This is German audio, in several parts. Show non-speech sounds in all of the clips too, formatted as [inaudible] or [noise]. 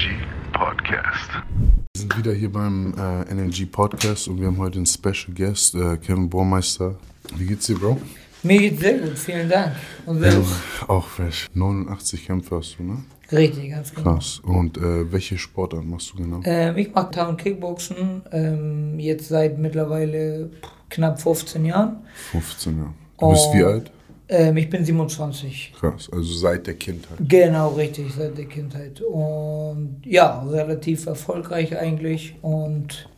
NLG Podcast. Wir sind wieder hier beim äh, NLG Podcast und wir haben heute einen Special Guest, äh, Kevin Bormeister. Wie geht's dir, Bro? Mir geht's sehr gut, vielen Dank. Und selbst? Auch fresh. 89 Kämpfe hast du, ne? Richtig, ganz genau. Krass. Und äh, welche Sportart machst du genau? Ähm, ich mache Town Kickboxen ähm, jetzt seit mittlerweile knapp 15 Jahren. 15 Jahre. Du bist wie alt? Ähm, ich bin 27. Krass. Also seit der Kindheit. Genau, richtig, seit der Kindheit. Und ja, relativ erfolgreich eigentlich. Und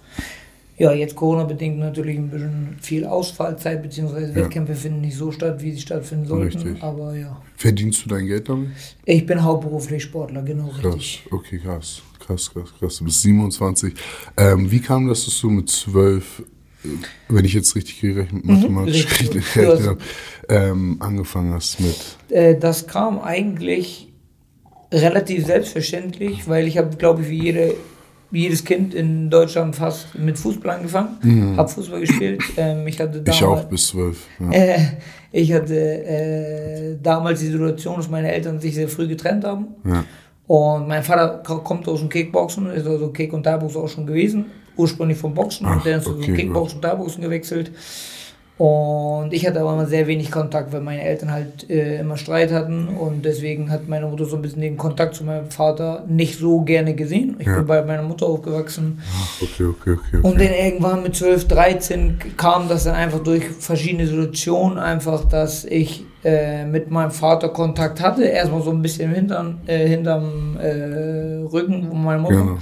ja, jetzt Corona-bedingt natürlich ein bisschen viel Ausfallzeit, beziehungsweise Ja. Wettkämpfe finden nicht so statt, wie sie stattfinden sollten. Richtig. Aber ja, Verdienst du dein Geld damit? ich bin hauptberuflich Sportler, genau Krass. richtig. Okay, krass. Krass, krass, krass. Du bist 27. Ähm, wie kam das, dass du mit 12, äh, wenn ich jetzt richtig gerechnet, mathematisch Mhm, richtig. gerechnet habe, [laughs] ähm, angefangen hast mit. Äh, das kam eigentlich relativ selbstverständlich, weil ich habe, glaube ich, wie, jede, wie jedes Kind in Deutschland fast mit Fußball angefangen, habe Fußball gespielt. Ähm, ich hatte Mhm. Ich damals, auch bis 12. Ja. äh, [laughs] ich hatte äh, damals die Situation, dass meine Eltern sich sehr früh getrennt haben. Ja. Und mein Vater ko- kommt aus dem Kickboxen, ist also Kick- und Thai-Boxen auch schon gewesen. Ursprünglich vom Boxen Ach, und dann ist okay, zum Kickboxen und Thai-Boxen gewechselt. Und ich hatte aber immer sehr wenig Kontakt, weil meine Eltern halt äh, immer Streit hatten. Und deswegen hat meine Mutter so ein bisschen den Kontakt zu meinem Vater nicht so gerne gesehen. Ich Ja. bin bei meiner Mutter aufgewachsen. Okay, okay, okay. Und okay. dann irgendwann mit 12, 13 kam das dann einfach durch verschiedene Situationen einfach, dass ich äh, mit meinem Vater Kontakt hatte. Erstmal so ein bisschen hintern, äh, hinterm äh, Rücken von meiner Mutter. Genau.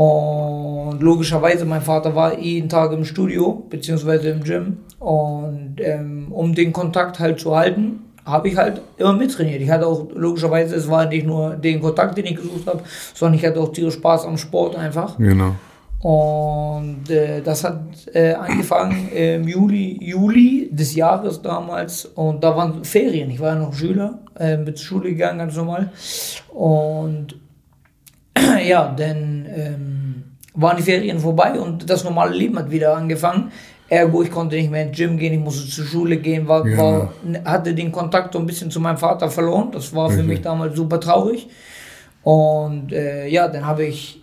Und logischerweise, mein Vater war jeden Tag im Studio, beziehungsweise im Gym. Und ähm, um den Kontakt halt zu halten, habe ich halt immer mittrainiert. Ich hatte auch, logischerweise, es war nicht nur den Kontakt, den ich gesucht habe, sondern ich hatte auch tierisch Spaß am Sport einfach. Genau. Und äh, das hat äh, angefangen im Juli, Juli des Jahres damals. Und da waren Ferien. Ich war ja noch Schüler, äh, bin zur Schule gegangen, ganz normal. Und [clears throat] ja, dann ähm, waren die Ferien vorbei und das normale Leben hat wieder angefangen. Ergo, ich konnte nicht mehr ins Gym gehen, ich musste zur Schule gehen, war, Ja. war, hatte den Kontakt so ein bisschen zu meinem Vater verloren. Das war für Okay. mich damals super traurig. Und äh, ja, dann habe ich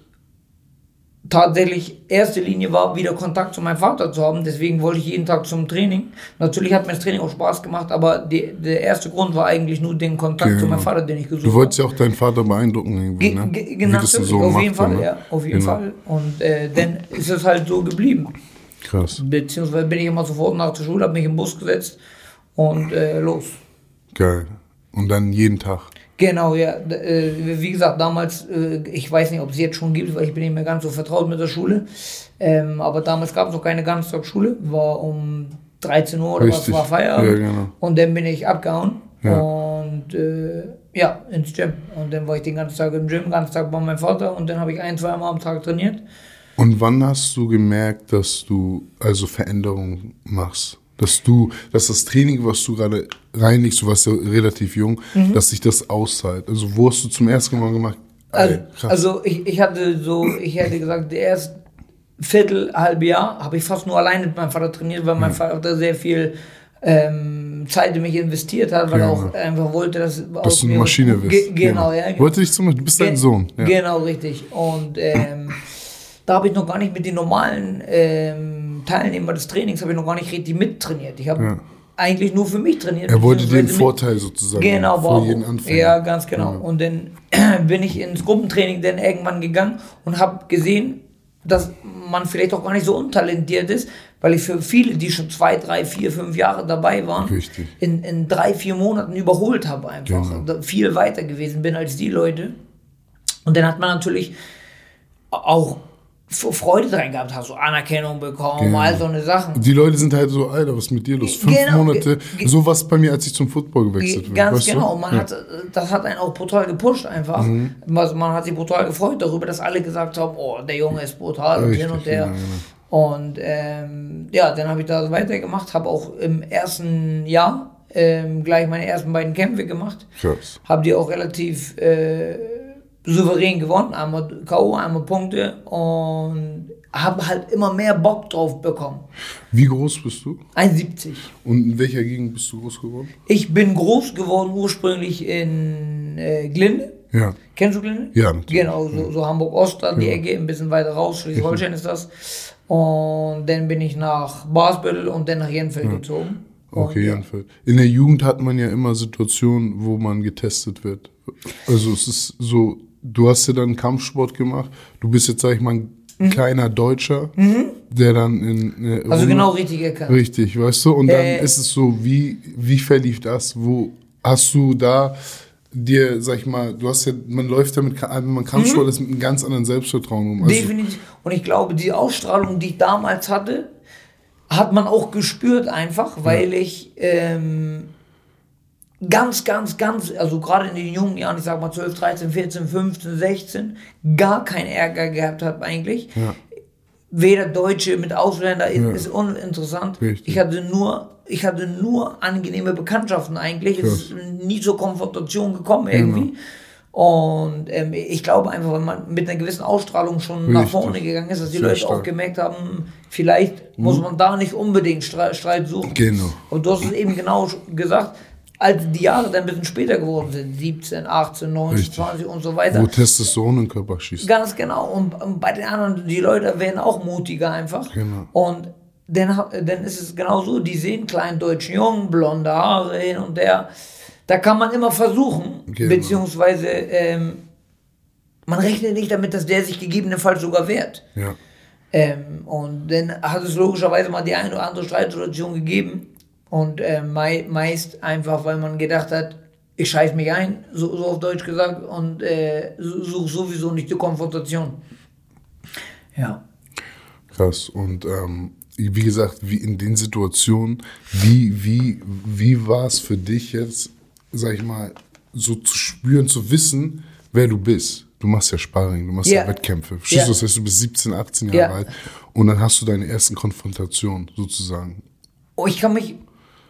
tatsächlich erste Linie war, wieder Kontakt zu meinem Vater zu haben. Deswegen wollte ich jeden Tag zum Training. Natürlich hat mir das Training auch Spaß gemacht, aber die, der erste Grund war eigentlich nur den Kontakt zu Genau. meinem Vater, den ich gesucht Du habe. wolltest ja auch deinen Vater beeindrucken irgendwo, Ge ne? ge genau, Sohn auf jeden Fall, ne? ja, auf jeden Genau. Fall. Und äh, dann ist es halt so geblieben. Krass. Beziehungsweise bin ich immer sofort nach der Schule, habe mich im Bus gesetzt und äh, los. Geil. Und dann jeden Tag. Genau, ja. Äh, wie gesagt, damals, äh, ich weiß nicht, ob es jetzt schon gibt, weil ich bin nicht mehr ganz so vertraut mit der Schule. Ähm, aber damals gab es noch keine Ganztagsschule, war um 13 Uhr oder Richtig. was war Feierabend. Ja, genau. Und dann bin ich abgehauen Ja. und äh, ja, ins Gym. Und dann war ich den ganzen Tag im Gym, den ganzen Tag bei meinem Vater und dann habe ich ein, zwei Mal am Tag trainiert. Und wann hast du gemerkt, dass du also Veränderungen machst? Dass du, dass das Training, was du gerade reinlegst, du warst ja relativ jung, Mhm. dass sich das auszahlt. Also wo hast du zum ersten Mal gemacht? Also, Ey, krass. also ich, ich hatte so, ich hätte gesagt, der erste Viertel, halbe Jahr habe ich fast nur alleine mit meinem Vater trainiert, weil mein Vater sehr viel ähm, Zeit in mich investiert hat, weil er Genau. auch einfach wollte, dass, dass du eine Maschine bist. Ge genau, ja. Wollte dich zum du bist dein Sohn. Ja. Genau, richtig. Und ähm, da habe ich noch gar nicht mit den normalen ähm, Teilnehmern des Trainings habe ich noch gar nicht richtig mittrainiert. Ich habe Ja. eigentlich nur für mich trainiert. Er wollte den Vorteil sozusagen Genau, vor war, jedem Anfänger. Ja, ganz genau. Ja. Und dann [clears throat] bin ich ins Gruppentraining dann irgendwann gegangen und habe gesehen, dass man vielleicht auch gar nicht so untalentiert ist, weil ich für viele, die schon zwei, drei, vier, fünf Jahre dabei waren, Richtig. in, in drei, vier Monaten überholt habe einfach. Genau. Da Viel weiter gewesen bin als die Leute. Und dann hat man natürlich auch Freude dran gehabt, hast du Anerkennung bekommen, Genau. all so eine Sachen. Die Leute sind halt so, Alter, was ist mit dir los? Fünf Genau, Monate, so was bei mir, als ich zum Football gewechselt bin. Ganz weißt genau. Und man Ja. hat, das hat einen auch brutal gepusht einfach. Mhm. Also man hat sich brutal gefreut darüber, dass alle gesagt haben, oh, der Junge ist brutal und hin Richtig, und her. genau, genau. Und ähm, ja, dann habe ich da so weitergemacht, habe auch im ersten Jahr ähm, gleich meine ersten beiden Kämpfe gemacht. Habe die auch relativ äh, souverän gewonnen. Einmal K.O., einmal Punkte und habe halt immer mehr Bock drauf bekommen. Wie groß bist du? 1,70. Und in welcher Gegend bist du groß geworden? Ich bin groß geworden ursprünglich in äh, Glinde. Ja. Kennst du Glinde? Ja, natürlich. Genau, so, so Hamburg-Ost an die Ecke, ein bisschen weiter raus, Schleswig-Holstein ist das. Und dann bin ich nach Basbüttel und dann nach Jenfeld gezogen. Und Okay, ja. Janfeld. In der Jugend hat man ja immer Situationen, wo man getestet wird. Also es ist so, du hast ja dann Kampfsport gemacht. Du bist jetzt, sag ich mal, ein kleiner Deutscher, der dann in äh, Mhm. Also genau richtig erkannt. Richtig, weißt du? Und dann Äh, ist es so, wie, wie verlief das? Wo hast du da dir, sag ich mal, du hast ja, man läuft ja mit, Ka- wenn man Kampfsport ist, mit einem ganz anderen Selbstvertrauen um. Also, Definitiv. Und ich glaube, die Ausstrahlung, die ich damals hatte, hat man auch gespürt einfach, weil ich ähm, ganz, ganz, ganz, also gerade in den jungen Jahren, ich sag mal 12, 13, 14, 15, 16, gar keinen Ärger gehabt habe eigentlich. Ja. Weder Deutsche mit Ausländer Ja. ist uninteressant. Richtig. Ich hatte nur, ich hatte nur angenehme Bekanntschaften eigentlich. Es ist nie zur Konfrontation gekommen irgendwie. Und ähm, ich glaube einfach, wenn man mit einer gewissen Ausstrahlung schon nach Richtig. vorne gegangen ist, dass die Sehr Leute auch stark. gemerkt haben, vielleicht muss man da nicht unbedingt Streit, Streit suchen. Genau. Und du hast es eben genau gesagt, als die Jahre dann ein bisschen später geworden sind, 17, 18, 19, Richtig. 20 und so weiter. Wo Testosteron im Körper schießt. Ganz genau. Und, und bei den anderen, die Leute werden auch mutiger einfach. Genau. Und dann, dann ist es genau so, die sehen kleinen deutschen Jungen, blonde Haare hin und her. Da kann man immer versuchen, Genau. beziehungsweise ähm, man rechnet nicht damit, dass der sich gegebenenfalls sogar wehrt. Ja. Ähm, und dann hat es logischerweise mal die eine oder andere Streitsituation gegeben. Und äh, mei meist einfach, weil man gedacht hat, ich scheiß mich ein, so, so auf Deutsch gesagt, und äh, suche sowieso nicht die Konfrontation. Ja. Krass. Und ähm, wie gesagt, wie in den Situationen, wie, wie, wie war es für dich jetzt, sag ich mal, so zu spüren, zu wissen, wer du bist? Du machst ja Sparring, du machst ja, Ja. Wettkämpfe. Ja. du, das heißt, du bist 17, 18 Jahre Ja. alt und dann hast du deine ersten Konfrontationen sozusagen. Oh, ich kann mich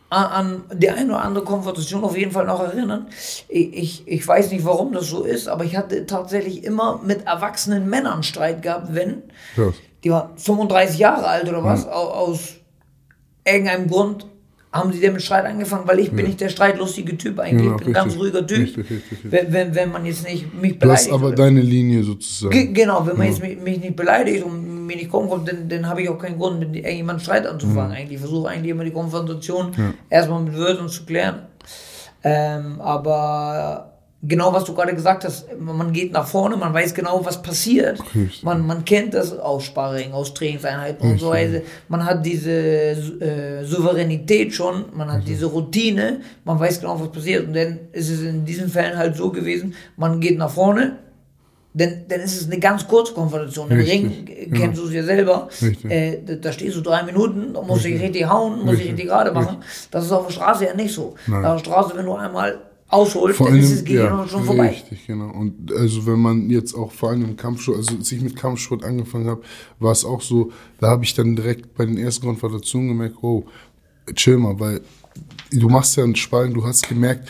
an, die eine oder andere Konfrontation auf jeden Fall noch erinnern. Ich, ich, weiß nicht, warum das so ist, aber ich hatte tatsächlich immer mit erwachsenen Männern Streit gehabt, wenn Krass. die waren 35 Jahre alt oder was, au- aus irgendeinem Grund haben sie damit Streit angefangen, weil ich bin nicht der streitlustige Typ eigentlich, Genau, ich bin ein ganz ruhiger Typ. Richtig, richtig. Wenn, wenn, wenn man jetzt nicht mich Du hast beleidigt. aber oder- deine Linie sozusagen. Ge genau, wenn man jetzt mich, mich nicht beleidigt und mir nicht kommen kommt, dann, dann habe ich auch keinen Grund, mit irgendjemandem Streit anzufangen. Eigentlich Ich versuche eigentlich immer die Konfrontation erstmal mit Wörtern zu klären. Ähm, aber genau, was du gerade gesagt hast, man geht nach vorne, man weiß genau, was passiert. Richtig. Man, man kennt das aus Sparring, aus Trainingseinheiten und so weiter. Man hat diese äh, Souveränität schon, man hat diese Routine, man weiß genau, was passiert. Und dann ist es in diesen Fällen halt so gewesen, man geht nach vorne, dann, dann ist es eine ganz kurze Konfrontation. Im Richtig, Ring kennst du es ja selber. Richtig. Äh, da, da stehst du drei Minuten, da musst du dich richtig hauen, musst dich Richtig. richtig gerade machen. Das ist auf der Straße ja nicht so. Nein. Auf der Straße, wenn du einmal ausholst, Vor dann allem, ist es gegen ja, schon vorbei. Richtig, genau. Und also wenn man jetzt auch vor allem im Kampfsport, also als ich mit Kampfsport angefangen habe, war es auch so, da habe ich dann direkt bei den ersten Konfrontationen gemerkt, oh, chill mal, weil du machst ja einen Sparring, du hast gemerkt,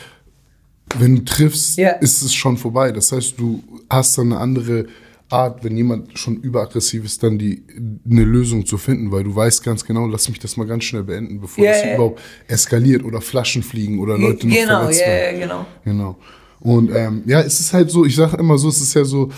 wenn du triffst, Ja. ist es schon vorbei. Das heißt, du hast dann eine andere Art, wenn jemand schon überaggressiv ist, dann die eine Lösung zu finden, weil du weißt ganz genau, lass mich das mal ganz schnell beenden, bevor Ja, das ja. überhaupt eskaliert oder Flaschen fliegen oder Leute noch genau, verletzt ja, werden. ja, genau. Genau. Und ähm, ja, es ist halt so, ich sage immer so, es ist ja so,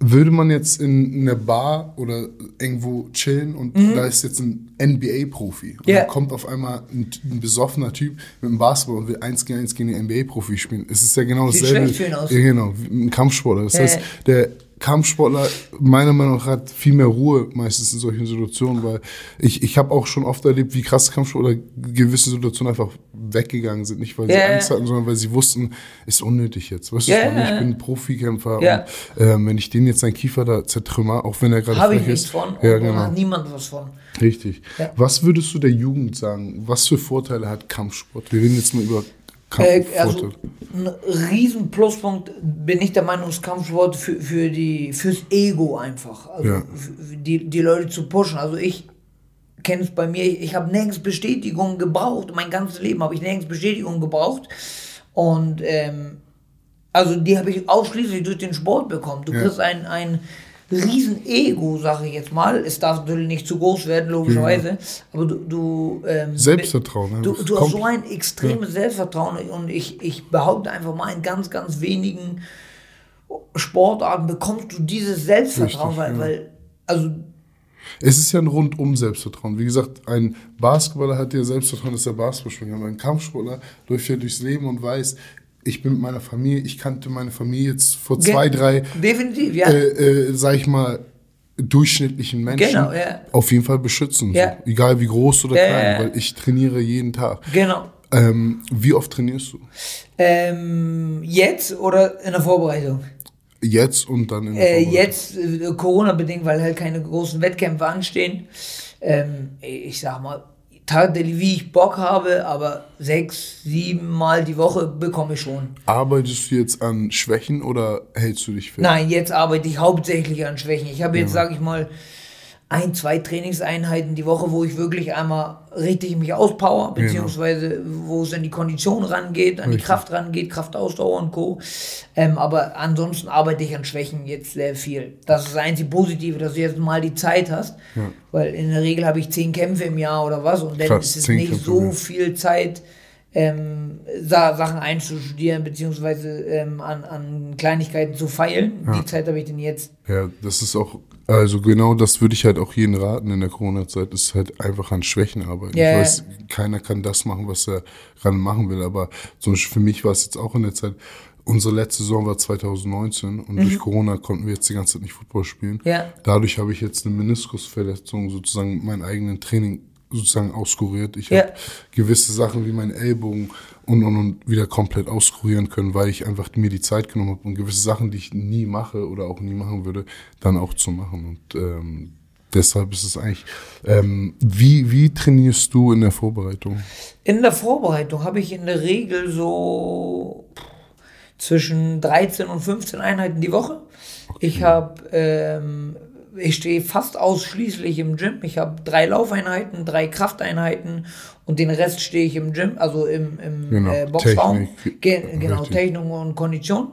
würde man jetzt in einer Bar oder irgendwo chillen und da ist jetzt ein NBA-Profi und Mhm. Ja. dann kommt auf einmal ein, ein besoffener Typ mit einem Basketball und will eins gegen eins gegen den NBA-Profi spielen. Es ist ja genau Sieht dasselbe. für ihn aus. Ja, genau, ein Kampfsportler. Das Ja, heißt, der Kampfsportler meiner Meinung nach hat viel mehr Ruhe meistens in solchen Situationen, weil ich, ich habe auch schon oft erlebt, wie krass Kampfsportler gewisse Situationen einfach weggegangen sind. Nicht, weil sie ja. Angst hatten, sondern weil sie wussten, ist unnötig jetzt. Weißt du, Ja, ich bin Profikämpfer Ja. und ähm, wenn ich den jetzt seinen Kiefer da zertrümmer, auch wenn er gerade Habe ich frech nichts ist. von Ja, und genau. hat niemand was von. Richtig. Ja. Was würdest du der Jugend sagen? Was für Vorteile hat Kampfsport? Wir reden jetzt mal über Äh, also, ein riesen Pluspunkt bin ich der Meinung, ist Kampfsport für, für die, fürs Ego einfach. Also Ja. die, die Leute zu pushen. Also ich kenne es bei mir, ich, ich habe nirgends Bestätigung gebraucht. Mein ganzes Leben habe ich nirgends Bestätigung gebraucht. Und ähm, also die habe ich ausschließlich durch den Sport bekommen. Du Ja. kriegst ein, ein riesen Ego, sage ich jetzt mal. Es darf natürlich nicht zu groß werden, logischerweise. Aber du, du ähm, Selbstvertrauen. Du, Das du hast so ein extremes Selbstvertrauen und ich, ich behaupte einfach mal in ganz, ganz wenigen Sportarten bekommst du dieses Selbstvertrauen, Richtig, weil, ja. weil, also Es ist ja ein rundum Selbstvertrauen. Wie gesagt, ein Basketballer hat ja Selbstvertrauen, dass er Basketball spielen kann. Aber ein Kampfsportler läuft ja durchs Leben und weiß, ich bin mit meiner Familie, ich kannte meine Familie jetzt vor zwei, drei, definitiv, ja. äh, äh, sag ich mal, durchschnittlichen Menschen Genau, ja. auf jeden Fall beschützen. Ja. So. Egal wie groß oder klein, weil ich trainiere jeden Tag. genau. Ähm, wie oft trainierst du? Ähm, jetzt oder in der Vorbereitung? Jetzt und dann in der Äh, Vorbereitung? jetzt äh, Corona-bedingt, weil halt keine großen Wettkämpfe anstehen. Ähm, ich sag mal, tatsächlich, wie ich Bock habe, aber sechs, sieben Mal die Woche bekomme ich schon. Arbeitest du jetzt an Schwächen oder hältst du dich fit? Nein, jetzt arbeite ich hauptsächlich an Schwächen. Ich habe jetzt, sage ich mal, ein, zwei Trainingseinheiten die Woche, wo ich wirklich einmal richtig mich auspower, beziehungsweise wo es an die Kondition rangeht, an die Richtig. Kraft rangeht, Kraftausdauer und Co. Ähm, aber ansonsten arbeite ich an Schwächen jetzt sehr viel. Das ist das einzige Positive, dass du jetzt mal die Zeit hast, weil in der Regel habe ich zehn Kämpfe im Jahr oder was und dann Krass, ist es nicht Kämpfe, so ja. viel Zeit, ähm, Sa Sachen einzustudieren, beziehungsweise ähm, an, an Kleinigkeiten zu feilen. Die Zeit habe ich denn jetzt. Ja, das ist auch, also genau das würde ich halt auch jedem raten in der Corona-Zeit, ist halt einfach an Schwächen arbeiten. Ja, ich weiß, keiner kann das machen, was er gerade machen will, aber zum Beispiel für mich war es jetzt auch in der Zeit, unsere letzte Saison war 2019 und durch Corona konnten wir jetzt die ganze Zeit nicht Football spielen. Mhm. Ja. Dadurch habe ich jetzt eine Meniskusverletzung sozusagen mein eigenen Training sozusagen auskuriert. Ich Ja. habe gewisse Sachen wie meinen Ellbogen und, und, und wieder komplett auskurieren können, weil ich einfach mir die Zeit genommen habe und gewisse Sachen, die ich nie mache oder auch nie machen würde, dann auch zu machen. Und ähm, deshalb ist es eigentlich, ähm, wie, wie trainierst du in der Vorbereitung? In der Vorbereitung habe ich in der Regel so zwischen 13 und 15 Einheiten die Woche. Ich habe, ähm, ich stehe fast ausschließlich im Gym. Ich habe drei Laufeinheiten, drei Krafteinheiten und den Rest stehe ich im Gym, also im, im Genau, äh, Boxraum. Technik, Ge genau, richtig. Technik und Kondition.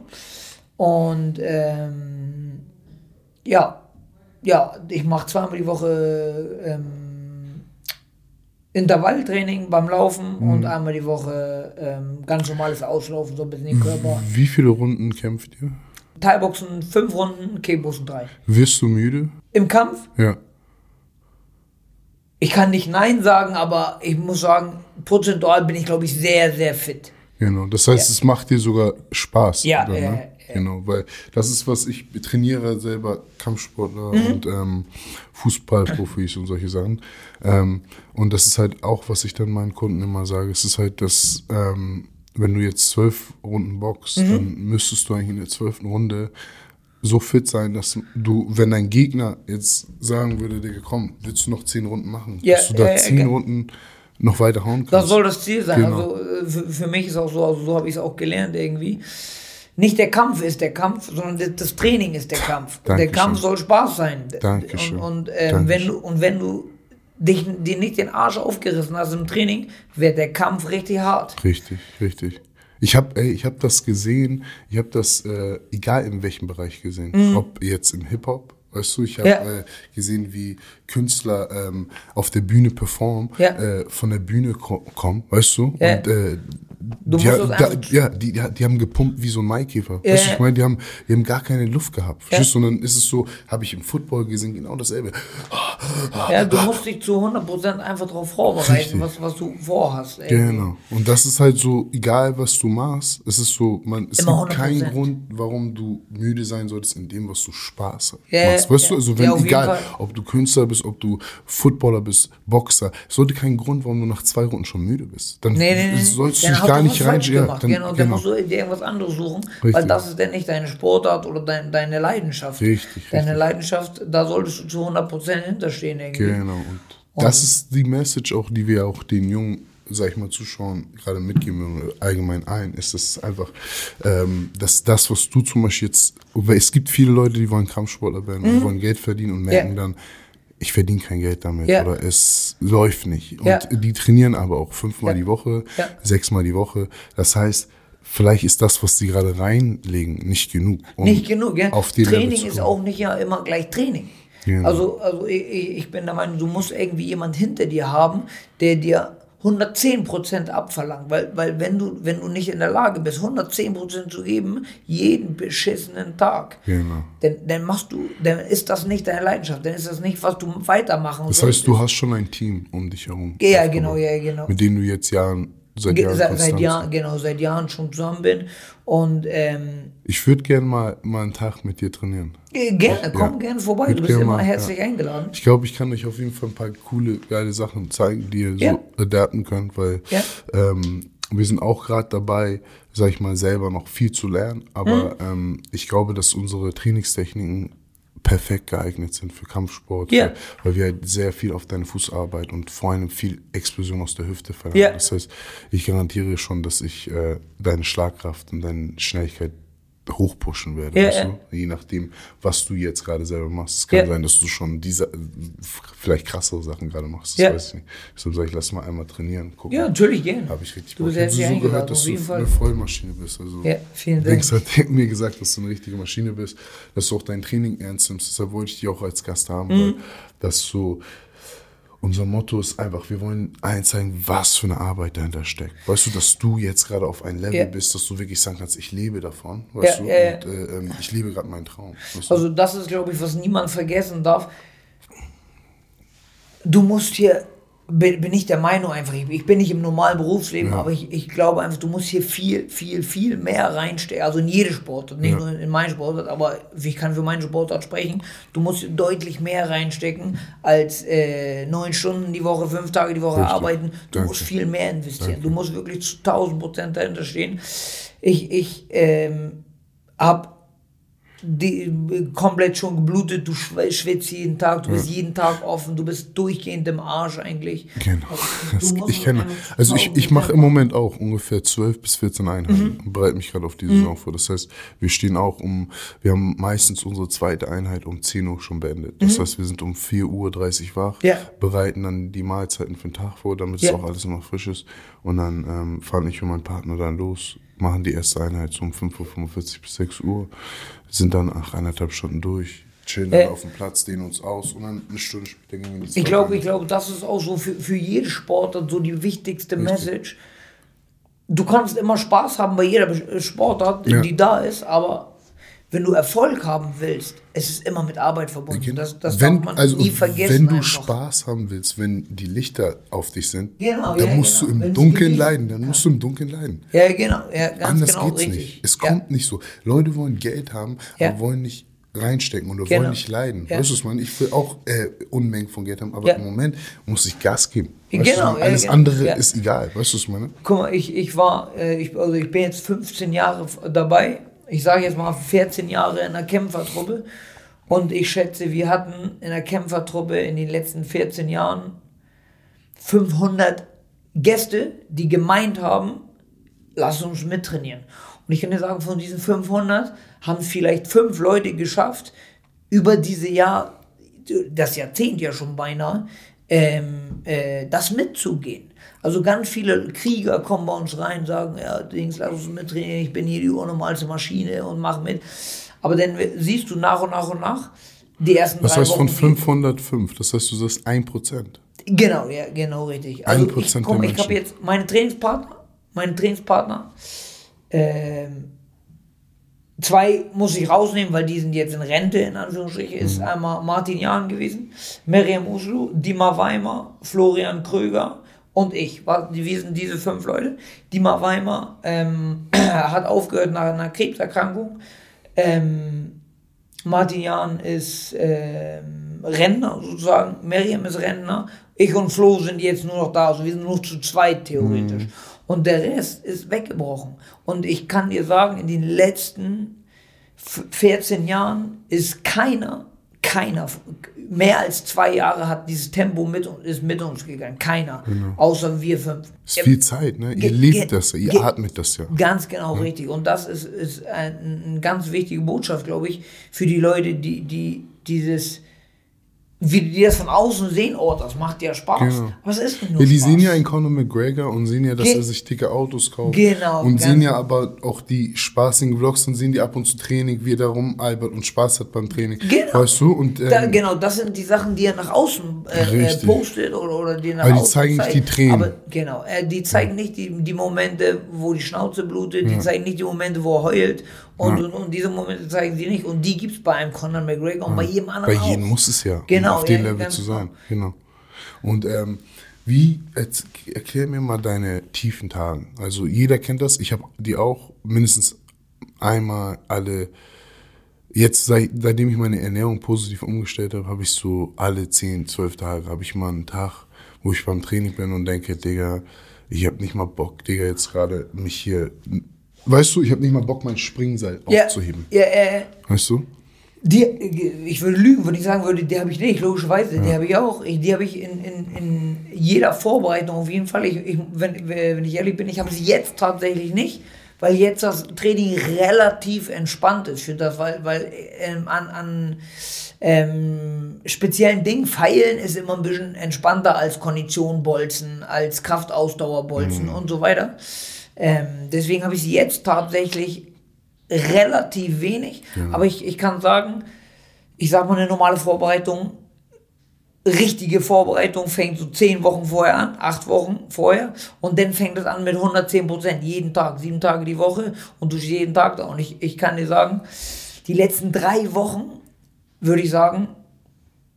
Und ähm, ja, ja, ich mache zweimal die Woche ähm, Intervalltraining beim Laufen Mhm. und einmal die Woche ähm, ganz normales Auslaufen, so ein bisschen den Körper. Wie viele Runden kämpft ihr? Thai-Boxen fünf Runden, Kickboxen drei. Wirst du müde? Im Kampf, Ja. ich kann nicht Nein sagen, aber ich muss sagen, prozentual bin ich, glaube ich, sehr, sehr fit. Genau, das heißt, es macht dir sogar Spaß. Ja, oder, ja, ne? ja. Genau, weil das ist, was ich trainiere selber, Kampfsportler Mhm. und ähm, Fußballprofis und solche Sachen. Ähm, und das ist halt auch, was ich dann meinen Kunden immer sage, es ist halt das, ähm, wenn du jetzt zwölf Runden boxst, Mhm. dann müsstest du eigentlich in der zwölften Runde so fit sein, dass du, wenn dein Gegner jetzt sagen würde, Digga, komm, willst du noch zehn Runden machen, Ja, dass du da ja, ja, zehn ge- Runden noch weiter hauen kannst. Das soll das Ziel sein. Genau. Also äh, für, für mich ist auch so, also so habe ich es auch gelernt irgendwie. Nicht der Kampf ist der Kampf, sondern das- Training ist der Kampf. Und der Dankeschön. Kampf soll Spaß sein. Dankeschön. Und, und, wenn Dankeschön. du, und wenn du dich, dir nicht den Arsch aufgerissen hast im Training, wird der Kampf richtig hart. Richtig, richtig. Ich habe ich hab das gesehen, ich habe das, äh, egal in welchem Bereich gesehen, ob jetzt im Hip-Hop, weißt du, ich habe Mhm. Ja. äh, gesehen, wie Künstler ähm, auf der Bühne performen, Ja. äh, von der Bühne ko kommen, weißt du, Ja. und äh, Du die, musst da, ja, die, die, die haben gepumpt wie so ein Maikäfer. Ja. Weißt du, ich meine, die haben, die haben gar keine Luft gehabt. Verstehst du? Und dann ist es so, habe ich im Football gesehen, genau dasselbe. Ja, du musst dich zu 100% einfach darauf vorbereiten, Richtig. was, was du vorhast. ey. Genau. Und das ist halt so, egal was du machst, es ist so, man, es Immer gibt keinen 100%. Grund, warum du müde sein solltest in dem, was du Spaß. Ja, machst. Weißt ja. du, also Ja, wenn, jeden egal, ob du Künstler bist, ob du Footballer bist, Boxer, es sollte keinen Grund, warum du nach zwei Runden schon müde bist. Dann Nee, nee, nee. sollst du dich du nicht rein. falsch Ja, gemacht. dann, genau, dann genau. musst du dir irgendwas anderes suchen, weil Richtig. das ist dann nicht deine Sportart oder dein, deine Leidenschaft. Richtig, Deine richtig. Leidenschaft, da solltest du zu 100% hinterstehen irgendwie. Genau. Und das ist die Message auch, die wir auch den jungen, sag ich mal, Zuschauern gerade mitgeben, allgemein allen, ist das einfach, ähm, dass das, was du zum Beispiel jetzt, weil es gibt viele Leute, die wollen Kampfsportler werden, die wollen Geld verdienen und merken Mhm. Ja. dann, ich verdiene kein Geld damit Ja. oder es läuft nicht. Und Ja. die trainieren aber auch fünfmal Ja. die Woche, sechsmal die Woche. Das heißt, vielleicht ist das, was die gerade reinlegen, nicht genug. um Nicht genug, ja. Auf die Training ist auch nicht ja immer gleich Training. Genau. Also, also ich, ich ich bin der Meinung, du musst irgendwie jemand hinter dir haben, der dir 110% abverlangen, weil, weil wenn, du, wenn du nicht in der Lage bist, 110% zu geben, jeden beschissenen Tag, Genau. dann, dann machst du, dann ist das nicht deine Leidenschaft, dann ist das nicht, was du weitermachen Das heißt, du hast schon ein Team um dich herum. Ja, genau, ja, genau. Mit dem du jetzt Jahren, seit Jahren seit, seit Jahren, genau, seit Jahren schon zusammen bin und ähm, Ich würde gerne mal, mal einen Tag mit dir trainieren. äh, gerne, komm Ja. gerne vorbei, Würd du bist immer mal, herzlich ja. eingeladen. Ich glaube, ich kann euch auf jeden Fall ein paar coole, geile Sachen zeigen, die ihr Ja. so adapten könnt, weil ähm, wir sind auch gerade dabei, sag ich mal, selber noch viel zu lernen. Aber Mhm. ähm, ich glaube, dass unsere Trainingstechniken perfekt geeignet sind für Kampfsport, Ja. weil, weil wir halt sehr viel auf deine Fußarbeit und vor allem viel Explosion aus der Hüfte verlangen. Ja. Das heißt, ich garantiere schon, dass ich äh, deine Schlagkraft und deine Schnelligkeit hochpushen werde. Ja, ja. du? Je nachdem, was du jetzt gerade selber machst. Es kann Ja. sein, dass du schon diese, vielleicht krassere Sachen gerade machst. Das weiß ich nicht. Deshalb sage ich, lass mal einmal trainieren, gucken. Ja, natürlich gerne. Habe ich richtig Du Bock. habe herzlich so gehört, dass du Fall. eine Vollmaschine bist. Also Ja, vielen Dank. Denkst, hat [laughs] mir gesagt, dass du eine richtige Maschine bist, dass du auch dein Training ernst nimmst. Deshalb wollte ich dich auch als Gast haben, Mhm. weil das so unser Motto ist einfach, wir wollen allen zeigen, was für eine Arbeit dahinter steckt. Weißt du, dass du jetzt gerade auf ein Level Ja. bist, dass du wirklich sagen kannst, ich lebe davon, weißt Ja, du, ja, und äh, ähm, ich lebe gerade meinen Traum. Weißt? Also das ist, glaube ich, was niemand vergessen darf. Du musst hier, bin, bin ich der Meinung einfach, ich, ich bin nicht im normalen Berufsleben, Ja. aber ich, ich glaube einfach, du musst hier viel, viel, viel mehr reinstecken. Also in jede Sportart, nicht Ja. nur in meinen Sportart, aber ich kann für meine Sportart sprechen. Du musst deutlich mehr reinstecken als äh, neun Stunden die Woche, fünf Tage die Woche Richtig. arbeiten. Du Danke. musst viel mehr investieren. Danke. Du musst wirklich zu 1000 Prozent dahinter stehen. Ich, ich ähm, habe die, komplett schon geblutet, du schw- schwitzt jeden Tag, du bist jeden Tag offen, du bist durchgehend im Arsch eigentlich. Genau. Das, musst ich kenne, also ich, ich mache im Moment auch ungefähr 12 bis 14 Einheiten Mhm. und bereite mich gerade auf die Saison vor. Das heißt, wir stehen auch um, wir haben meistens unsere zweite Einheit um 10 Uhr schon beendet. Das heißt, wir sind um 4 Uhr 30 wach, Mhm. Ja. bereiten dann die Mahlzeiten für den Tag vor, damit Ja. es auch alles noch frisch ist. Und dann ähm, fahren ich und mein Partner dann los, machen die erste Einheit so um 5.45 Uhr bis 6 Uhr, sind dann nach eineinhalb Stunden durch, chillen dann Äh. auf dem Platz, dehnen uns aus und dann eine Stunde später gehen wir in die Ich glaube, ich glaube, das ist auch so für, für jede Sportart so die wichtigste Message. Du kannst immer Spaß haben bei jeder Sportart, Ja. die da ist, aber wenn du Erfolg haben willst, es ist immer mit Arbeit verbunden. Das, das wenn, darf man also, nie vergessen. wenn du einfach. Spaß haben willst, wenn die Lichter auf dich sind, Genau, dann ja, musst genau. du im Wenn's Dunkeln leiden. Dann musst du im Dunkeln leiden. Ja, genau, ja, ganz Anders genau, geht's richtig. nicht. Es ja. kommt nicht so. Leute wollen Geld haben, Ja. aber wollen nicht reinstecken oder Genau. wollen nicht leiden. Ja. Weißt du, was ich will auch äh, Unmengen von Geld haben, aber Ja. im Moment muss ich Gas geben. Ja, Weißt du, genau, ja, Alles genau. andere Ja. ist egal. Weißt du, was ich meine? Guck mal, ich, ich war, äh, ich, also ich bin jetzt 15 Jahre dabei. Ich sage jetzt mal 14 Jahre in der Kämpfertruppe. Und ich schätze, wir hatten in der Kämpfertruppe in den letzten 14 Jahren 500 Gäste, die gemeint haben, lass uns mittrainieren. Und ich kann dir sagen, von diesen 500 haben vielleicht fünf Leute geschafft, über diese Jahr, das Jahrzehnt ja schon beinahe, ähm, äh, das mitzugehen. Also ganz viele Krieger kommen bei uns rein, sagen, ja, Dings, lass uns mittrainieren, ich bin hier die unnormalste Maschine und mach mit. Aber dann siehst du nach und nach und nach, die ersten Das drei heißt Wochen, von 505, das heißt, du sagst 1%. Genau, ja, genau richtig. Also Ein ich, der ich habe jetzt meine Trainingspartner, meine Trainingspartner, ähm, zwei muss ich rausnehmen, weil die sind jetzt in Rente, in Anführungsstrichen, ist Mhm. einmal Martin Jahn gewesen, Miriam Uslu, Dima Weimer, Florian Kröger und ich. Wir sind diese fünf Leute. Dima Weimer ähm, [clears throat] hat aufgehört nach einer Krebserkrankung. Ähm, Martin Jahn ist ähm, Rentner sozusagen, Miriam ist Rentner, ich und Flo sind jetzt nur noch da, also wir sind nur zu zweit theoretisch. Und der Rest ist weggebrochen. Und ich kann dir sagen, in den letzten f- 14 Jahren ist keiner, keiner, mehr als zwei Jahre hat dieses Tempo mit, ist mit uns gegangen. Keiner. Außer wir fünf. Ist viel Zeit, ne? Ihr lebt das ja, ihr atmet das ja. Ganz genau richtig. Und das ist, ist ein, eine ganz wichtige Botschaft, glaube ich, für die Leute, die, die dieses wie die das von außen sehen, oh, das macht ja Spaß. Genau. Was ist denn nur Ja, die Spaß? sehen ja einen Conor McGregor und sehen ja, dass Ge- er sich dicke Autos kauft. Genau, Und sehen ja aber auch die spaßigen Vlogs und sehen die ab und zu Training, wie er da rumalbert und Spaß hat beim Training. Genau. Weißt du? Und, ähm, Da, genau, das sind die Sachen, die er nach außen äh, äh, postet oder, oder die nach Aber die zeigen nicht zeigt. die Tränen. Aber genau, äh, die zeigen nicht die, die Momente, wo die Schnauze blutet, die zeigen nicht die Momente, wo er heult. Und, und, und diese Momente zeigen sie nicht. Und die gibt es bei einem Conor McGregor und bei jedem Bei anderen jedem auch. muss es ja, Genau, um auf dem ja, Level zu sein. Genau. Und ähm, wie, jetzt, erklär mir mal deine tiefen Tage. Also jeder kennt das, ich habe die auch mindestens einmal alle, jetzt seit, seitdem ich meine Ernährung positiv umgestellt habe, habe ich so alle 10, 12 Tage, habe ich mal einen Tag, wo ich beim Training bin und denke, Digga, ich habe nicht mal Bock, Digga, jetzt gerade mich hier, weißt du, ich habe nicht mal Bock, mein Springseil Ja, aufzuheben. ja, äh, Weißt du? Die, ich würde lügen, wenn ich sagen würde, die habe ich nicht, logischerweise, die habe ich auch. Die habe ich in, in, in jeder Vorbereitung auf jeden Fall. Ich, ich, wenn, wenn ich ehrlich bin, ich habe sie jetzt tatsächlich nicht, weil jetzt das Training relativ entspannt ist für das, weil, weil ähm, an, an ähm, speziellen Dingen feilen ist immer ein bisschen entspannter als Kondition bolzen, als Kraftausdauer bolzen und so weiter. Ähm, deswegen habe ich sie jetzt tatsächlich relativ wenig. Aber ich, ich kann sagen, ich sag mal, eine normale Vorbereitung, richtige Vorbereitung fängt so zehn Wochen vorher an, acht Wochen vorher. Und dann fängt es an mit 110 Prozent, jeden Tag, sieben Tage die Woche. Und du stehst jeden Tag da. Und ich, ich kann dir sagen, die letzten drei Wochen, würde ich sagen,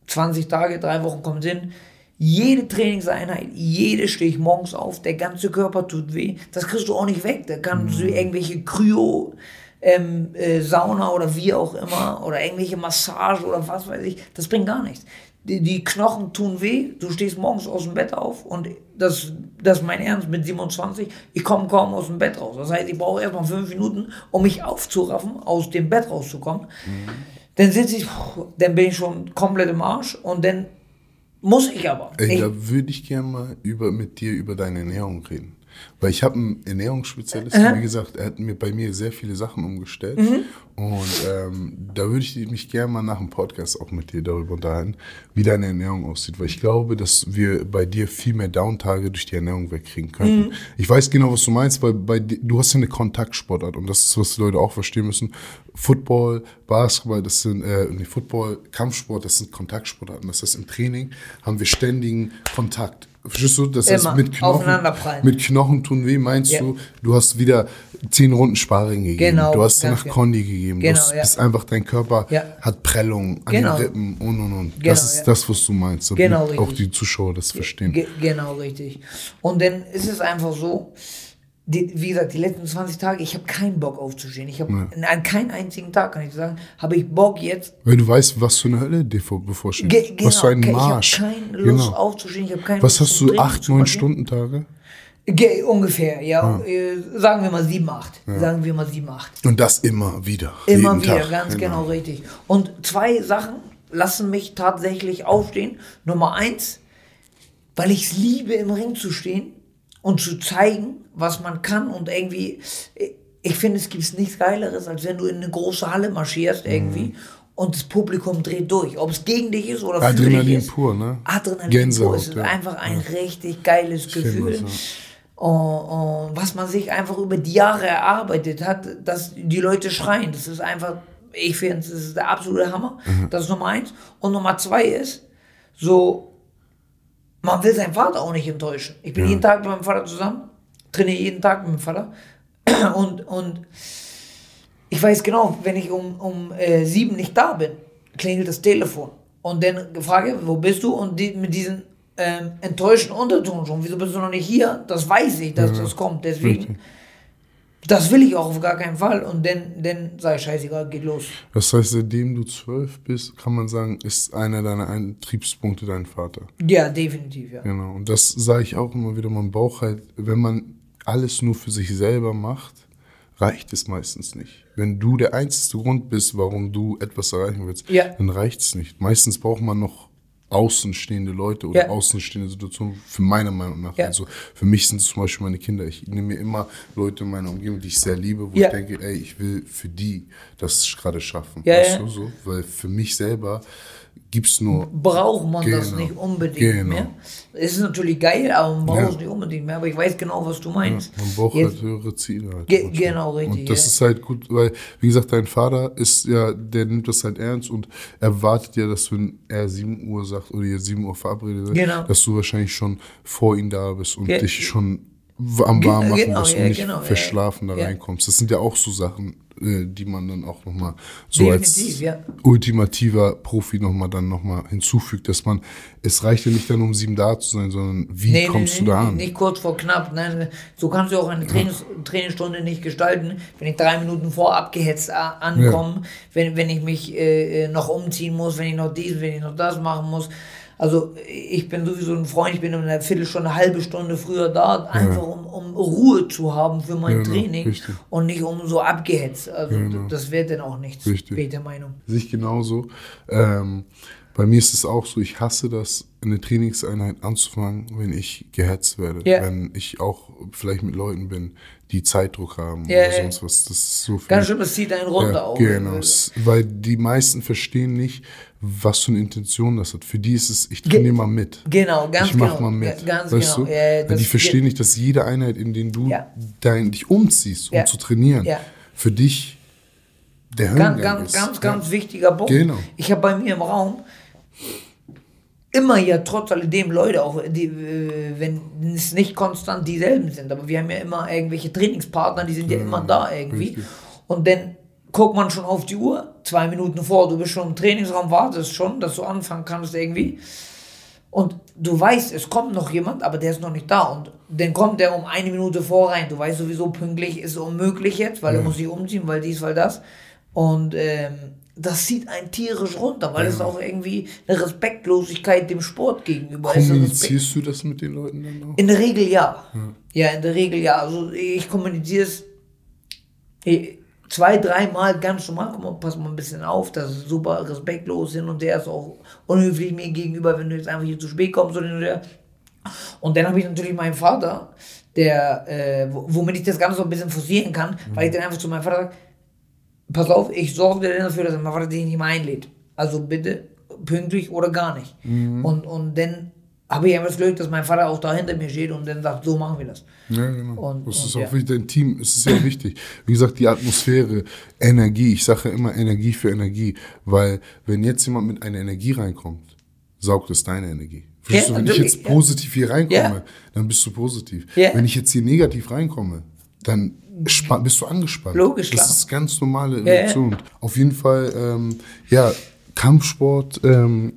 20 Tage, drei Wochen kommen hin. Jede Trainingseinheit, jede stehe ich morgens auf, der ganze Körper tut weh. Das kriegst du auch nicht weg. Da kannst du irgendwelche Kryo, ähm, äh, Sauna oder wie auch immer oder irgendwelche Massage oder was weiß ich. Das bringt gar nichts. Die, die Knochen tun weh. Du stehst morgens aus dem Bett auf und das, das ist mein Ernst mit 27. Ich komme kaum aus dem Bett raus. Das heißt, ich brauche erstmal fünf Minuten, um mich aufzuraffen, aus dem Bett rauszukommen. Dann sitze ich, dann bin ich schon komplett im Arsch und dann muss ich aber. Ey, da würde ich gerne mal über, mit dir über deine Ernährung reden. Weil ich habe einen Ernährungsspezialisten, wie gesagt, er hat mir bei mir sehr viele Sachen umgestellt. Mhm. Und ähm, da würde ich mich gerne mal nach dem Podcast auch mit dir darüber unterhalten, wie deine Ernährung aussieht. Weil ich glaube, dass wir bei dir viel mehr Downtage durch die Ernährung wegkriegen könnten. Mhm. Ich weiß genau, was du meinst, weil bei di- du hast ja eine Kontaktsportart und das ist, was die Leute auch verstehen müssen. Football, Basketball, das sind, äh, nee, Football, Kampfsport, das sind Kontaktsportarten. Das heißt, im Training haben wir ständigen Kontakt. Verstehst du? Das heißt, Immer mit Knochen, mit Knochen tun weh, meinst Ja. du, du hast wieder zehn Runden Sparring gegeben. Genau, du hast danach genau. Kondi gegeben. Genau, du hast, ja. bist einfach, dein Körper Ja. hat Prellung an Genau. den Rippen und und und. Genau, das ist ja. das, was du meinst, damit Genau, auch richtig. die Zuschauer das verstehen. Ge genau, richtig. Und dann ist es einfach so, die, wie gesagt, die letzten 20 Tage, ich habe keinen Bock aufzustehen. Ich habe an keinen einzigen Tag, kann ich sagen, habe ich Bock jetzt. Weil du weißt, was für eine Hölle dir vor- bevorsteht. Ge genau, was für ein ke- Marsch. Ich habe keine Lust Genau. aufzustehen. Ich habe keine Was Lust hast du, acht, neun. Stunden Tage? Ge ungefähr, ja. Äh, sagen wir mal sieben, acht. Sagen wir mal sieben, acht. Und das immer wieder. Immer wieder, Tag. ganz genau. richtig. Und zwei Sachen lassen mich tatsächlich aufstehen. Nummer eins, weil ich es liebe, im Ring zu stehen und zu zeigen, was man kann und irgendwie, ich finde, es gibt nichts Geileres, als wenn du in eine große Halle marschierst irgendwie und das Publikum dreht durch. Ob es gegen dich ist oder für dich Adrenalin ist. pur, ne? Adrenalin Gänsehaut, pur. Es ist ja. einfach ein richtig geiles Gefühl. ja. Und, und was man sich einfach über die Jahre erarbeitet hat, dass die Leute schreien. Das ist einfach, ich finde, das ist der absolute Hammer. Mhm. Das ist Nummer eins. Und Nummer zwei ist, so, man will seinen Vater auch nicht enttäuschen. Ich bin jeden Tag mit meinem Vater zusammen, trainiere jeden Tag mit meinem Vater. [clears throat] Und, und ich weiß genau, wenn ich um, um äh, sieben nicht da bin, klingelt das Telefon. Und dann frage, wo bist du? Und die, mit diesen ähm, enttäuschten Unterton schon, wieso bist du noch nicht hier? Das weiß ich, dass das kommt. Deswegen, das will ich auch auf gar keinen Fall. Und dann, dann sage ich, scheißegal, geht los. Das heißt, seitdem du zwölf bist, kann man sagen, ist einer deiner Antriebspunkte dein Vater. Ja, definitiv, ja. Genau. Und das sage ich auch immer wieder, man braucht halt, wenn man alles nur für sich selber macht, reicht es meistens nicht. Wenn du der einzige Grund bist, warum du etwas erreichen willst, Ja. dann reicht es nicht. Meistens braucht man noch außenstehende Leute oder Ja. außenstehende Situationen, für meiner Meinung nach. Ja. Also für mich sind es zum Beispiel meine Kinder. Ich nehme mir immer Leute in meiner Umgebung, die ich sehr liebe, wo Ja. ich denke, ey, ich will für die das gerade schaffen. Ja, weißt du so? Weil für mich selber gibt's nur. braucht man das Genau. nicht unbedingt Genau. mehr. Es ist natürlich geil, aber man braucht Ja. es nicht unbedingt mehr. Aber ich weiß genau, was du meinst. Man braucht Jetzt- halt höhere Ziele. Halt Ge- manchmal. genau, richtig, Und das ja. ist halt gut, weil, wie gesagt, dein Vater ist ja, der nimmt das halt ernst und erwartet ja, dass wenn er 7 Uhr sagt oder ihr 7 Uhr verabredet seid, Genau. dass du wahrscheinlich schon vor ihm da bist und Ge- dich schon am warm machen genau, musst ja, und nicht genau, ja, verschlafen da ja. reinkommst. Das sind ja auch so Sachen, die man dann auch nochmal so Definitiv, als ja. ultimativer Profi nochmal dann nochmal hinzufügt, dass man, es reicht ja nicht dann um sieben da zu sein, sondern wie kommst du da an? Nicht kurz vor knapp. Nein, so kannst du auch eine Trainings Trainingsstunde nicht gestalten, wenn ich drei Minuten vor abgehetzt a- ankomme, wenn, wenn ich mich äh, äh, noch umziehen muss, wenn ich noch dies, wenn ich noch das machen muss. Also ich bin sowieso ein Freund, ich bin in einer Viertelstunde, eine halbe Stunde früher da, einfach um, um Ruhe zu haben für mein Genau, Training richtig. und nicht um so abgehetzt. Also Genau. das wäre dann auch nichts, Richtig. bin ich der Meinung. Sich genauso. Ähm, bei mir ist es auch so, ich hasse das, eine Trainingseinheit anzufangen, wenn ich gehetzt werde. Ja. Wenn ich auch vielleicht mit Leuten bin, die Zeitdruck haben Ja, oder sonst was. Das ist so viel. Ganz schön, das zieht einen runter ja, auch. Genau, Es- weil die meisten verstehen nicht, was für eine Intention das hat. Für die ist es, ich Ge- trainiere mal mit. Genau, ganz ich mach genau. mal mit. Ja, ganz weißt genau. Du? Ja, die verstehen nicht, dass jede Einheit, in der du dein, dich umziehst, um zu trainieren, für dich der Ganz, Höllengang ganz, ist. ganz, ganz wichtiger Punkt. Genau. Ich habe bei mir im Raum immer ja trotz alledem Leute, auch die, äh, wenn es nicht konstant dieselben sind, aber wir haben ja immer irgendwelche Trainingspartner, die sind ja, immer da irgendwie. richtig. Und dann guckt man schon auf die Uhr, zwei Minuten vor, du bist schon im Trainingsraum, wartest schon, dass du anfangen kannst irgendwie. Und du weißt, es kommt noch jemand, aber der ist noch nicht da. Und dann kommt der um eine Minute vor rein. Du weißt sowieso, pünktlich ist unmöglich jetzt, weil er muss sich umziehen, weil dies, weil das. Und ähm, das zieht einen tierisch runter, weil es auch irgendwie eine Respektlosigkeit dem Sport gegenüber ist. Respekt- Kommunizierst du das mit den Leuten dann auch? in der Regel ja. Ja, in der Regel ja. Also ich kommuniziere es eh, zwei, dreimal ganz normal. Guck mal, pass mal ein bisschen auf, das ist super respektlos hin und der ist auch unhöflich mir gegenüber, wenn du jetzt einfach hier zu spät kommst oder hin und her. Und dann habe ich natürlich meinen Vater, der, äh, wo- womit ich das Ganze so ein bisschen forcieren kann, weil ich dann einfach zu meinem Vater sage, pass auf, ich sorge dir dafür, dass mein Vater dich nicht mehr einlädt. Also bitte pünktlich oder gar nicht. Und, und dann habe ich einfach das Glück, dass mein Vater auch da hinter mir steht und dann sagt, so machen wir das. Ja, genau. Und- das und ist ja. auch wichtig, dein Team, es ist ja wichtig. Wie gesagt, die Atmosphäre, Energie. Ich sage ja immer Energie für Energie, weil wenn jetzt jemand mit einer Energie reinkommt, saugt es deine Energie. Verstehst Ja, du, wenn ich jetzt ja. positiv hier reinkomme, Ja. dann bist du positiv. Ja. Wenn ich jetzt hier negativ reinkomme, dann bist du angespannt. Logisch, Das klar. ist ganz normale Ja, ja. Reaktion. Auf jeden Fall, ähm, ja, Kampfsport ähm,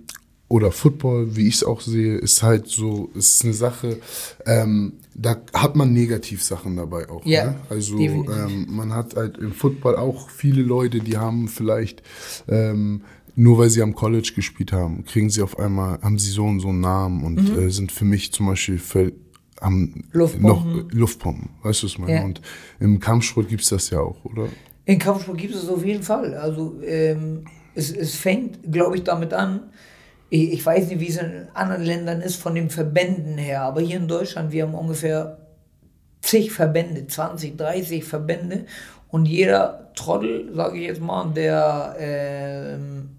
oder Football, wie ich es auch sehe, ist halt so, ist eine Sache, ähm, da hat man Negativsachen dabei auch. Ja, ne? Also ähm, man hat halt im Football auch viele Leute, die haben vielleicht ähm, nur weil sie am College gespielt haben, kriegen sie auf einmal, haben sie so und so einen Namen und Mhm. äh, sind für mich zum Beispiel haben Luftpumpen. noch äh, Luftpumpen, weißt du was ich meine? Ja. Und im Kampfsport gibt's das ja auch, oder? In Kampfsport gibt es auf jeden Fall. Also ähm, es, es fängt, glaube ich, damit an. Ich, ich weiß nicht, wie es in anderen Ländern ist von den Verbänden her, aber hier in Deutschland, wir haben ungefähr zig Verbände, 20, 30 Verbände und jeder Trottel, sage ich jetzt mal, der ähm,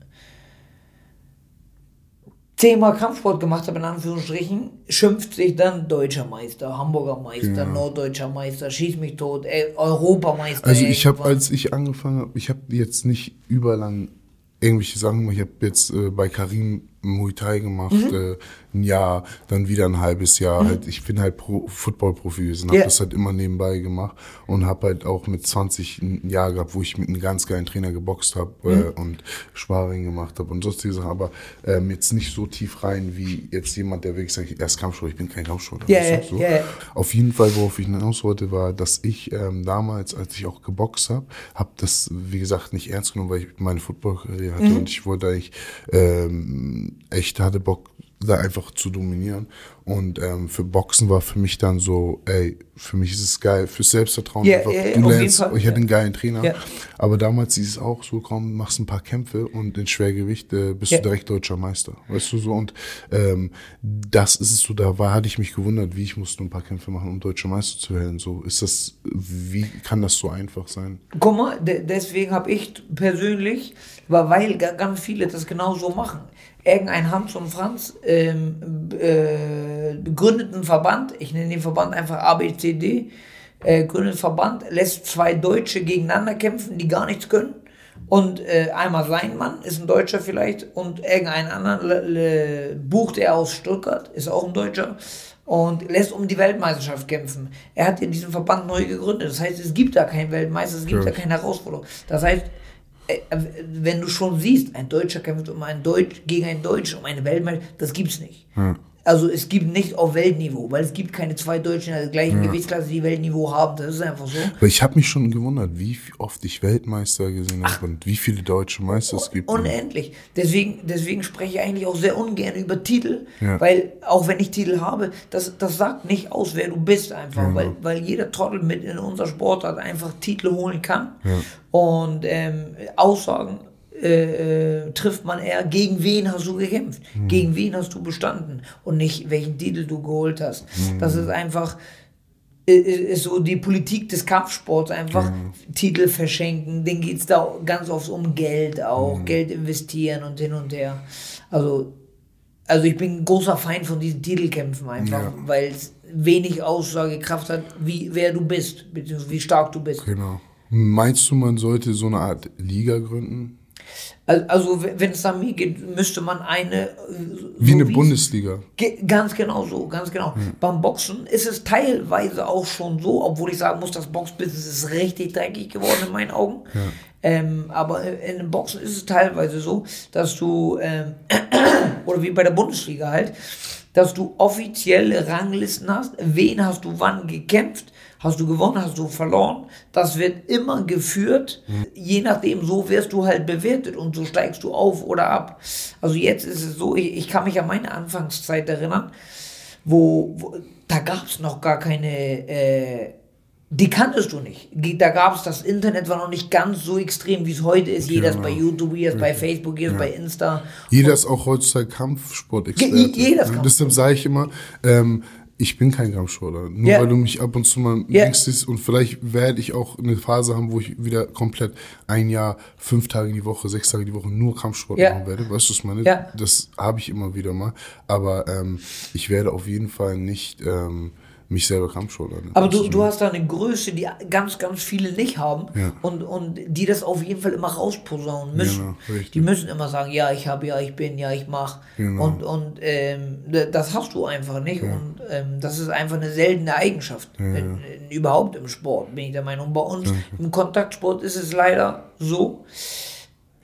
zehnmal Kampfsport gemacht hat, in Anführungsstrichen, schimpft sich dann Deutscher Meister, Hamburger Meister, Genau. Norddeutscher Meister, schieß mich tot, äh, Europameister. Also ich habe, als ich angefangen habe, ich habe jetzt nicht überlang irgendwelche Sachen gemacht. Ich habe jetzt äh, bei Karim Muay Thai gemacht, Mhm. äh, ein Jahr, dann wieder ein halbes Jahr. Halt, ich bin halt Pro Football-Profi gewesen, habe Ja. das halt immer nebenbei gemacht und habe halt auch mit 20 ein Jahr gehabt, wo ich mit einem ganz geilen Trainer geboxt habe Mhm. äh, und Sparring gemacht habe und sonstige Sachen, aber ähm, jetzt nicht so tief rein wie jetzt jemand, der wirklich sagt, er ist Kampfsport, ich bin kein weißt du, ja, ja. auf jeden Fall, worauf ich hinaus wollte, war, dass ich ähm, damals, als ich auch geboxt habe, habe das, wie gesagt, nicht ernst genommen, weil ich meine Football-Karriere hatte und ich wollte eigentlich ähm, echt hatte Bock da einfach zu dominieren. Und ähm, für Boxen war für mich dann so, ey, für mich ist es geil, fürs Selbstvertrauen Ja, einfach. ja, du lernst, ich hatte einen geilen Trainer, Ja. aber damals hieß es auch so, komm, machst ein paar Kämpfe und in Schwergewicht äh, bist Ja. du direkt deutscher Meister, weißt du so. Und ähm, das ist es so, da war, hatte ich mich gewundert, wie ich musste ein paar Kämpfe machen, um deutscher Meister zu werden. So ist das, wie kann das so einfach sein? Guck mal, de deswegen habe ich persönlich, weil, weil ga- ganz viele das genau so machen. Irgendein Hans und Franz ähm, äh, gründet einen Verband, ich nenne den Verband einfach ABCD, äh, gründet Verband, lässt zwei Deutsche gegeneinander kämpfen, die gar nichts können. Und äh, einmal sein Mann, ist ein Deutscher vielleicht, und irgendeinen anderen bucht er aus Stuttgart, ist auch ein Deutscher, und lässt um die Weltmeisterschaft kämpfen. Er hat ja diesen Verband neu gegründet. Das heißt, es gibt da keinen Weltmeister, es gibt Ja. da keine Herausforderung. Das heißt, äh, wenn du schon siehst, ein Deutscher kämpft um einen Deutsch, gegen einen Deutschen um eine Weltmeisterschaft, das gibt's nicht. Also es gibt nicht auf Weltniveau, weil es gibt keine zwei Deutschen in der gleichen Gewichtsklasse, die Weltniveau haben. Das ist einfach so. Weil ich habe mich schon gewundert, wie oft ich Weltmeister gesehen habe und wie viele deutsche Meister es gibt. Unendlich. Deswegen, deswegen spreche ich eigentlich auch sehr ungern über Titel, Ja. weil auch wenn ich Titel habe, das, das sagt nicht aus, wer du bist einfach, Genau. weil, weil jeder Trottel mit in unserer Sportart einfach Titel holen kann und ähm, Aussagen äh, äh, trifft man eher, gegen wen hast du gekämpft, Mhm. gegen wen hast du bestanden und nicht welchen Titel du geholt hast. Das Mhm. ist einfach i- i- ist so die Politik des Kampfsports einfach Titel verschenken, denen geht es da ganz oft um Geld auch, Mhm. Geld investieren und hin und her. Also, also ich bin ein großer Feind von diesen Titelkämpfen einfach, Ja. weil es wenig Aussagekraft hat, wie wer du bist, beziehungsweise wie stark du bist. Genau. Meinst du, man sollte so eine Art Liga gründen? Also, wenn es an mir geht, müsste man eine äh, Wie so eine es- Bundesliga. Ganz genau so, ganz genau. Beim Boxen ist es teilweise auch schon so, obwohl ich sagen muss, das Boxbusiness ist richtig dreckig geworden in meinen Augen. Ähm, aber in dem Boxen ist es teilweise so, dass du, ähm, [clears throat] oder wie bei der Bundesliga halt, dass du offizielle Ranglisten hast, wen hast du wann gekämpft, hast du gewonnen, hast du verloren. Das wird immer geführt, je nachdem, so wirst du halt bewertet und so steigst du auf oder ab. Also jetzt ist es so, ich, ich kann mich an meine Anfangszeit erinnern, wo, wo da gab es noch gar keine, äh, die kanntest du nicht. Da gab es, das Internet war noch nicht ganz so extrem, wie es heute ist. Jeder ist bei YouTube, jeder ist bei Facebook, jeder ist bei Insta. Jeder ist auch heutzutage Kampfsportexperte. Je- jeder ist Und Deshalb sage ich immer, ähm, ich bin kein Kampfsportler. Nur Ja. weil du mich ab und zu mal siehst und vielleicht werde ich auch eine Phase haben, wo ich wieder komplett ein Jahr, fünf Tage die Woche, sechs Tage die Woche nur Kampfsport Ja. machen werde. Weißt du, was meine? Ja. Das habe ich immer wieder mal. Aber ähm, ich werde auf jeden Fall nicht ähm, mich selber Kampfsportler. Aber du, du hast da eine Größe, die ganz, ganz viele nicht haben Ja. und, und die das auf jeden Fall immer rausposaunen müssen. Genau, die müssen immer sagen, ja, ich habe, ja, ich bin, ja, ich mache. Genau. Und, und ähm, das hast du einfach nicht. Und ähm, das ist einfach eine seltene Eigenschaft. In, in, überhaupt im Sport, bin ich der Meinung. Bei uns im Kontaktsport ist es leider so.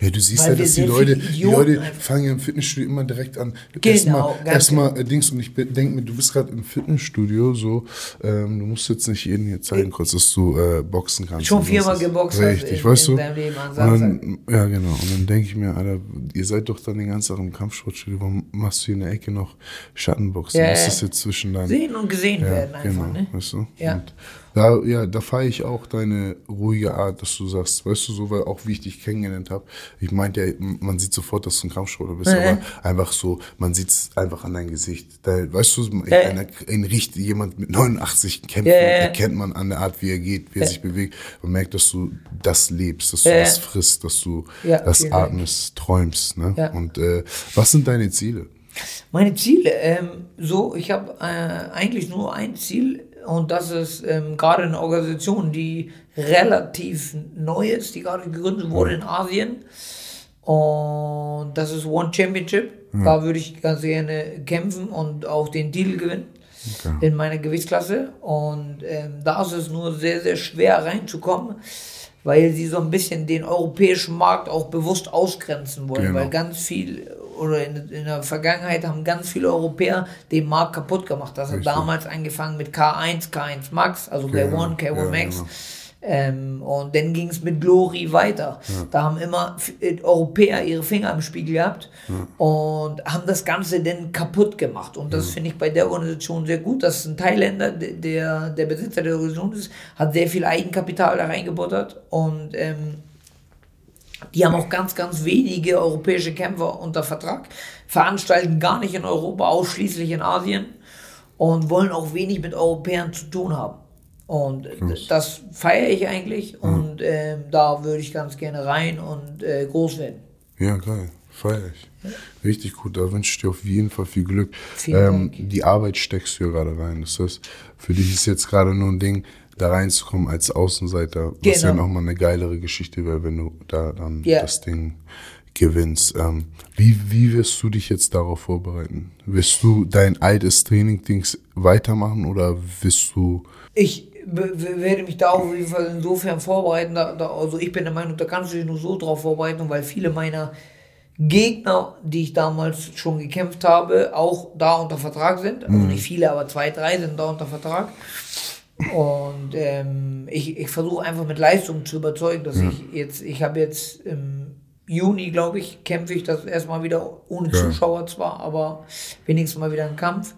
Ja, du siehst ja, wir dass die Leute, die Leute fangen ja im Fitnessstudio immer direkt an. Genau, erstmal, ganz erstmal äh, Dings und ich denke mir, du bist gerade im Fitnessstudio, so, ähm, du musst jetzt nicht jedem hier zeigen, kurz, dass du äh, boxen kannst. Schon viermal geboxt Richtig, in- weißt in du? Leben dann, ja, genau. Und dann denke ich mir, Alter, ihr seid doch dann den ganzen Tag im Kampfsportstudio, warum machst du hier in der Ecke noch Schattenboxen? Ja, Was ist jetzt zwischen deinen Sehen und gesehen ja, werden einfach. genau, Ne? weißt du? Ja. Und da, ja, da feiere ich auch deine ruhige Art, dass du sagst, weißt du, so, weil auch wie ich dich kennengelernt habe, ich meinte ja, man sieht sofort, dass du ein Kampfsportler bist, Mhm. aber einfach so, man sieht es einfach an deinem Gesicht. Da, weißt du, ja. einer, ein richtig, jemand mit 89 Kämpfen Ja, ja, ja. erkennt man an der Art, wie er geht, wie er sich bewegt. Man merkt, dass du das lebst, dass du das frisst, dass du Ja, das atmest, träumst. Ne? Ja. Und äh, was sind deine Ziele? Meine Ziele, ähm, so, ich habe äh, eigentlich nur ein Ziel und das ist ähm, gerade eine Organisation, die relativ neu ist, die gerade gegründet wurde in Asien. Und das ist One Championship. Da würde ich ganz gerne kämpfen und auch den Titel gewinnen Okay. in meiner Gewichtsklasse. Und ähm, da ist es nur sehr, sehr schwer reinzukommen, weil sie so ein bisschen den europäischen Markt auch bewusst ausgrenzen wollen. Genau. Weil ganz viel, oder in, in der Vergangenheit haben ganz viele Europäer den Markt kaputt gemacht. Das hat Richtig. damals angefangen mit K1, K1 Max, also Genau. K1, K1 Ja, Max. genau. Ähm, und dann ging es mit Glory weiter. Ja. Da haben immer äh, Europäer ihre Finger im Spiegel gehabt und haben das Ganze dann kaputt gemacht. Und das finde ich bei der Organisation sehr gut. Das ist ein Thailänder, der, der, der Besitzer der Organisation ist, hat sehr viel Eigenkapital da reingebuttert und ähm, die haben auch ganz, ganz wenige europäische Kämpfer unter Vertrag, veranstalten gar nicht in Europa, ausschließlich in Asien und wollen auch wenig mit Europäern zu tun haben. Und das feiere ich eigentlich und ähm, da würde ich ganz gerne rein und äh, groß werden. Ja, geil. Feier ich. Richtig gut. Da wünsche ich dir auf jeden Fall viel Glück. Vielen Ähm, Dank. die Arbeit steckst du ja gerade rein. Das heißt, für dich ist jetzt gerade nur ein Ding, da reinzukommen als Außenseiter, was ja Genau. nochmal eine geilere Geschichte wäre, wenn du da dann Ja. das Ding gewinnst. Ähm, wie, wie wirst du dich jetzt darauf vorbereiten? Wirst du dein altes Training-Dings weitermachen oder wirst du Ich werde mich da auf jeden Fall insofern vorbereiten. Da, da, also ich bin der Meinung, da kannst du dich nur so drauf vorbereiten, weil viele meiner Gegner, die ich damals schon gekämpft habe, auch da unter Vertrag sind. Also nicht viele, aber zwei, drei sind da unter Vertrag. Und ähm, ich, ich versuche einfach mit Leistung zu überzeugen, dass ich jetzt, ich habe jetzt im Juni, glaube ich, kämpfe ich das erstmal wieder ohne Ja. Zuschauer zwar, aber wenigstens mal wieder einen Kampf.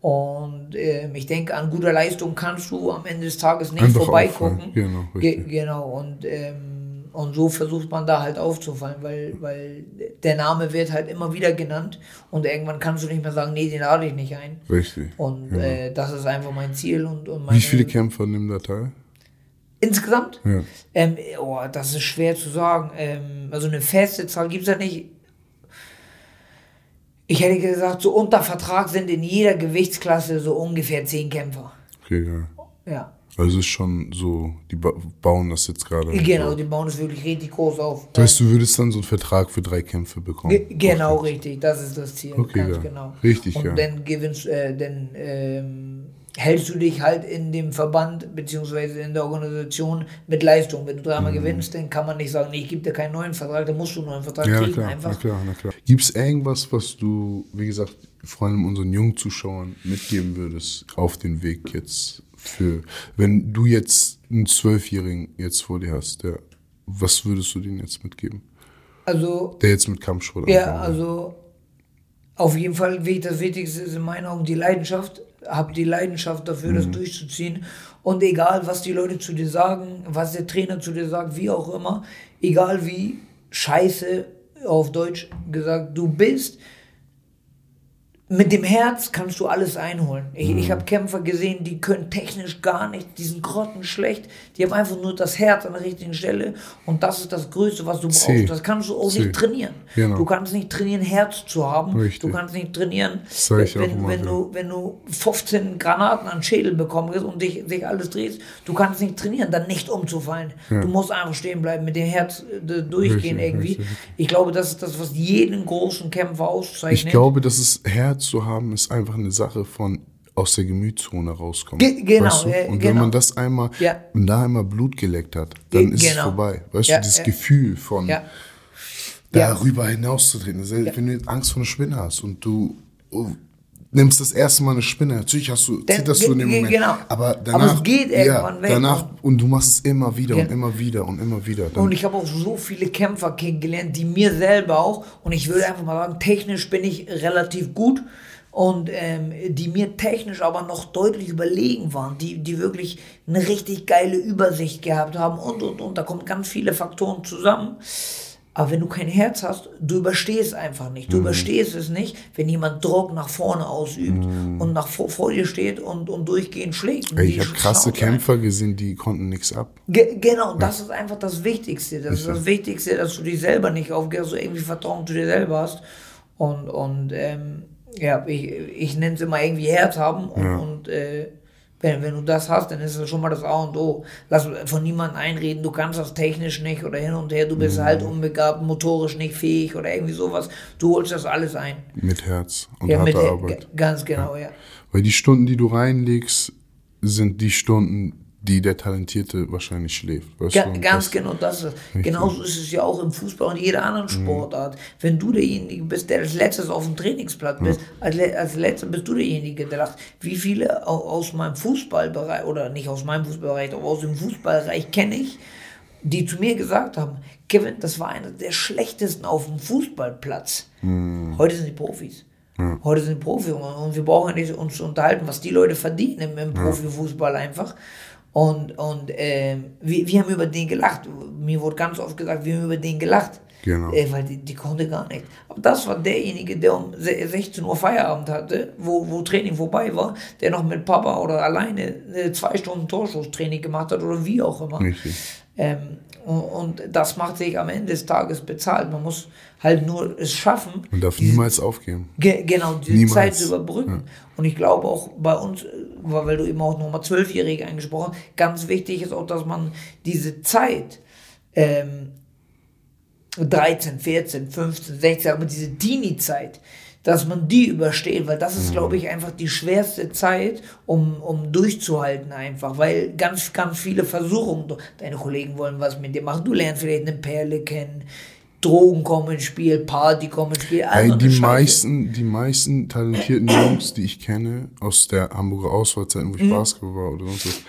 Und ähm, ich denke, an guter Leistung kannst du am Ende des Tages nicht Einfach vorbeigucken. Genau, Ge genau, und, ähm, und so versucht man da halt aufzufallen, weil, weil der Name wird halt immer wieder genannt und irgendwann kannst du nicht mehr sagen, nee, den lade ich nicht ein. richtig? Und äh, das ist einfach mein Ziel und, und meine, Wie viele Kämpfer nehmen da teil? Insgesamt? Ja. Ähm, oh, das ist schwer zu sagen. Ähm, also eine feste Zahl gibt es ja nicht. Ich hätte gesagt, so unter Vertrag sind in jeder Gewichtsklasse so ungefähr zehn Kämpfer. Okay, geil. Ja. Also es ist schon so, die ba bauen das jetzt gerade. Genau, auf. die bauen es wirklich richtig groß auf. Das heißt, du würdest dann so einen Vertrag für drei Kämpfe bekommen. Ge genau, Okay. richtig, das ist das Ziel. Okay, ganz geil. genau. Richtig Und geil. dann gewinnst, äh, dann ähm, hältst du dich halt in dem Verband beziehungsweise in der Organisation mit Leistung. Wenn du dreimal gewinnst, dann kann man nicht sagen, nee, ich gebe dir keinen neuen Vertrag, dann musst du einen neuen Vertrag Ja, na kriegen. klar, na einfach. klar, na klar. Gibt es irgendwas, was du, wie gesagt, vor allem unseren jungen Zuschauern mitgeben würdest auf den Weg jetzt für, wenn du jetzt einen Zwölfjährigen jetzt vor dir hast, der, was würdest du denen jetzt mitgeben? Also, Der jetzt mit Kampfsport ja, also auf jeden Fall, das Wichtigste ist in meinen Augen die Leidenschaft. Hab die Leidenschaft dafür, Mhm. das durchzuziehen. Und egal, was die Leute zu dir sagen, was der Trainer zu dir sagt, wie auch immer, egal wie scheiße, auf Deutsch gesagt, du bist, mit dem Herz kannst du alles einholen. Ich, Mhm. ich habe Kämpfer gesehen, die können technisch gar nicht, die sind grottenschlecht, die haben einfach nur das Herz an der richtigen Stelle und das ist das Größte, was du brauchst. C. Das kannst du auch C. nicht trainieren. Genau. Du kannst nicht trainieren, Herz zu haben. Richtig. Du kannst nicht trainieren, Das wenn, wenn, du, wenn du 15 Granaten an Schädel bekommst und dich, dich alles drehst, du kannst nicht trainieren, dann nicht umzufallen. Du musst einfach stehen bleiben, mit dem Herz äh, durchgehen Richtig, irgendwie. richtig. Ich glaube, das ist das, was jeden großen Kämpfer auszeichnet. Ich glaube, dass es Herz zu haben, ist einfach eine Sache von aus der Gemütszone rauskommen. Ge- genau, weißt du? Und wenn genau. man das einmal, Ja. und da einmal Blut geleckt hat, dann ist es genau. vorbei. Weißt Ja, du, dieses ja. Gefühl von darüber hinauszutreten. Selbst Wenn du Angst vor einer Spinne hast und du oh, nimmst das erste Mal eine Spinne, natürlich hast du, zitterst du in dem Moment. genau. Aber Aber danach, es geht irgendwann ja, weg. danach, und du machst es immer wieder und Ja. immer wieder und immer wieder. Dann, Und ich habe auch so viele Kämpfer kennengelernt, die mir selber auch, und ich würde einfach mal sagen, technisch bin ich relativ gut und ähm, die mir technisch aber noch deutlich überlegen waren, die, die wirklich eine richtig geile Übersicht gehabt haben und und und. Da kommen ganz viele Faktoren zusammen. Aber wenn du kein Herz hast, du überstehst einfach nicht. Du Mhm. überstehst es nicht, wenn jemand Druck nach vorne ausübt und nach vor, vor dir steht und, und durchgehend schlägt. Und Mhm. Ich habe krasse Kämpfer gesehen, die konnten nichts ab. Ge genau, das ist einfach das Wichtigste. Das ist das Wichtigste, dass du dich selber nicht aufgehst, dass du irgendwie Vertrauen zu dir selber hast. Und, und ähm, ja, ich, ich nenne es immer irgendwie Herz haben. Und, und äh, wenn, wenn du das hast, dann ist das schon mal das A und O. Lass von niemandem einreden, du kannst das technisch nicht oder hin und her, du bist halt unbegabt, motorisch nicht fähig oder irgendwie sowas. Du holst das alles ein. Mit Herz und Ja, mit harter Arbeit. ganz genau, ja. Weil die Stunden, die du reinlegst, sind die Stunden, die der Talentierte wahrscheinlich schläft. Weißt Ga du? Ganz das- genau das ist. Genauso ist es ja auch im Fußball und jeder anderen Sportart. Wenn du derjenige bist, der als letztes auf dem Trainingsplatz bist, als, le als letzter bist du derjenige, der lacht. Wie viele au- aus meinem Fußballbereich, oder nicht aus meinem Fußballbereich, aber aus dem Fußballbereich kenne ich, die zu mir gesagt haben, Kevin, das war einer der schlechtesten auf dem Fußballplatz. Heute sind die Profis. Heute sind die Profis und wir brauchen nicht uns zu unterhalten, was die Leute verdienen im Profifußball einfach. Und, und ähm, wir, wir haben über den gelacht. Mir wurde ganz oft gesagt, wir haben über den gelacht. Genau. Äh, weil die, die konnte gar nicht. Aber das war derjenige, der um se- 16 Uhr Feierabend hatte, wo, wo Training vorbei war, der noch mit Papa oder alleine äh, zwei Stunden Torschusstraining gemacht hat oder wie auch immer. Richtig. Ähm, und, und das macht sich am Ende des Tages bezahlt. Man muss halt nur es schaffen, Man darf niemals aufgeben. Ge genau, die Niemals. Zeit zu überbrücken. Und ich glaube auch bei uns, weil du eben auch nochmal Zwölfjährige angesprochen hast, ganz wichtig ist auch, dass man diese Zeit, ähm, 13, 14, 15, 16, aber diese Teenie-Zeit, dass man die übersteht, weil das ist, glaube ich, einfach die schwerste Zeit, um, um durchzuhalten einfach, weil ganz, ganz viele Versuchungen, deine Kollegen wollen was mit dir machen, du lernst vielleicht eine Perle kennen, Drogen kommen ins Spiel, Party kommen ins Spiel, all Ey, so eine die, Scheiße. meisten, die meisten talentierten [clears throat] Jungs, die ich kenne, aus der Hamburger Auswahlzeit, wo ich Mhm. Basketball war oder sonst was,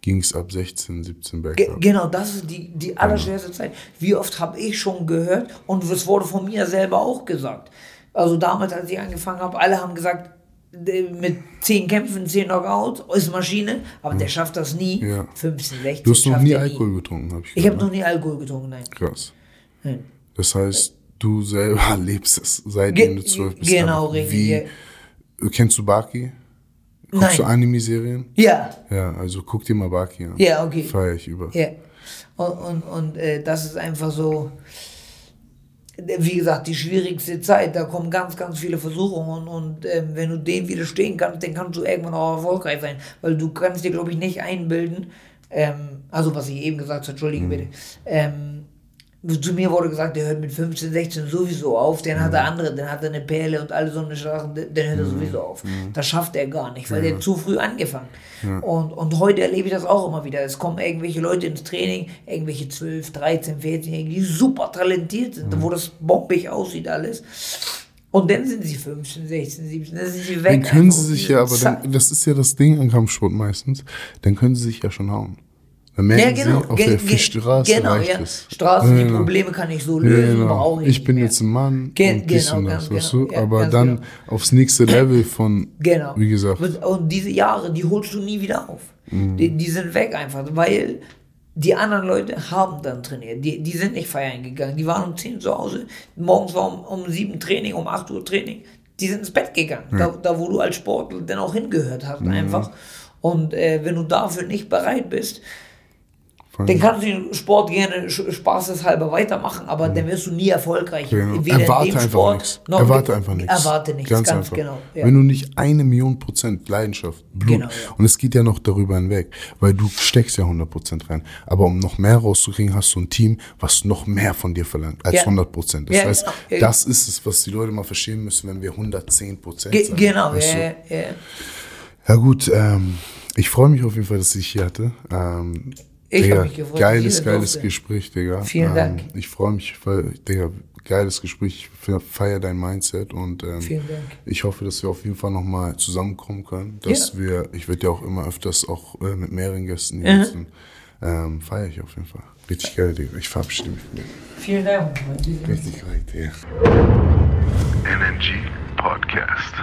ging es ab 16, 17 Ge bergab. genau, das ist die, die allerschwerste Zeit. Wie oft habe ich schon gehört und es wurde von mir selber auch gesagt. Also damals, als ich angefangen habe, alle haben gesagt, der mit 10 Kämpfen, 10 Knockout, ist Maschine, aber der schafft das nie. Ja. 15, 16 Du hast noch nie Alkohol getrunken, habe ich Ich habe noch nie Alkohol getrunken, nein. ne? Krass. Nein. Das heißt, du selber [laughs] lebst es, seitdem Ge du zwölf bist. genau, richtig, Wie. Kennst du Baki? Guckst du Nein. Anime-Serien? Ja, Ja, also guck dir mal Baki an. Ja, okay. Feier ich über. Ja. Und, und, und äh, das ist einfach so, wie gesagt, die schwierigste Zeit. Da kommen ganz, ganz viele Versuchungen. Und, ähm, wenn du dem widerstehen kannst, dann kannst du irgendwann auch erfolgreich sein. Weil du kannst dir, glaube ich, nicht einbilden, ähm, also was ich eben gesagt habe, entschuldige bitte, ähm, zu mir wurde gesagt, der hört mit 15, 16 sowieso auf, dann hat er andere, dann hat er eine Perle und alle so eine Sachen, dann hört er sowieso auf. Das schafft er gar nicht, weil der zu früh angefangen. Und, und heute erlebe ich das auch immer wieder. Es kommen irgendwelche Leute ins Training, irgendwelche 12, 13, 14, die super talentiert sind, wo das bombig aussieht alles. Und dann sind sie 15, 16, 17, dann sind sie weg. Dann können sie sich ja, aber dann, das ist ja das Ding am Kampfsport meistens, dann können sie sich ja schon hauen. Dann merken Ja, genau. sie, auf Ge- der ge- Straße genau, ja. Straßen, die Ja. Probleme kann ich so Ja, lösen, genau. brauche ich Ich bin nicht jetzt ein Mann Ge- und dies genau, und das, weißt genau. du? Ja, aber dann genau. aufs nächste Level von, Genau. wie gesagt, Und, diese Jahre, die holst du nie wieder auf. Mhm. Die, die sind weg einfach, weil die anderen Leute haben dann trainiert. Die, die sind nicht feiern gegangen. Die waren um 10 zu Hause. Morgens war um, um 7 Training, um 8 Uhr Training. Die sind ins Bett gegangen. Da, da, wo du als Sportler dann auch hingehört hast, Mhm. einfach. Und äh, wenn du dafür nicht bereit bist, dann kannst du den Sport gerne spaßeshalber weitermachen, aber dann wirst du nie erfolgreich. Genau. Erwarte einfach Sport nichts. Erwarte einfach nichts. Erwarte nichts, ganz, einfach. genau. Ja. Wenn du nicht eine Million Prozent Leidenschaft, Blut, Genau, ja. und es geht ja noch darüber hinweg, weil du steckst ja 100 Prozent rein. Aber um noch mehr rauszukriegen, hast du ein Team, was noch mehr von dir verlangt als Ja. 100 Prozent. Das Ja, heißt, genau. Das ist es, was die Leute mal verstehen müssen, wenn wir 110 Prozent Ge sagen. genau, weißt ja, ja. Ja gut, ähm, ich freue mich auf jeden Fall, dass ich hier hatte. Ähm, Ich Digga, hab mich gefreut, Geiles, geiles durfte. Gespräch, Digga. Vielen ähm, Dank. Ich freue mich, weil, Digga, geiles Gespräch. Ich feiere dein Mindset und ähm, Vielen Dank. ich hoffe, dass wir auf jeden Fall nochmal zusammenkommen können. Dass Ja. wir, ich werde ja auch immer öfters auch äh, mit mehreren Gästen hier sitzen. Ähm, feiere ich auf jeden Fall. Richtig geil, Digga. Ich verabschiede mich. Vielen Dank. Richtig korrekt, Digga. NNG Podcast.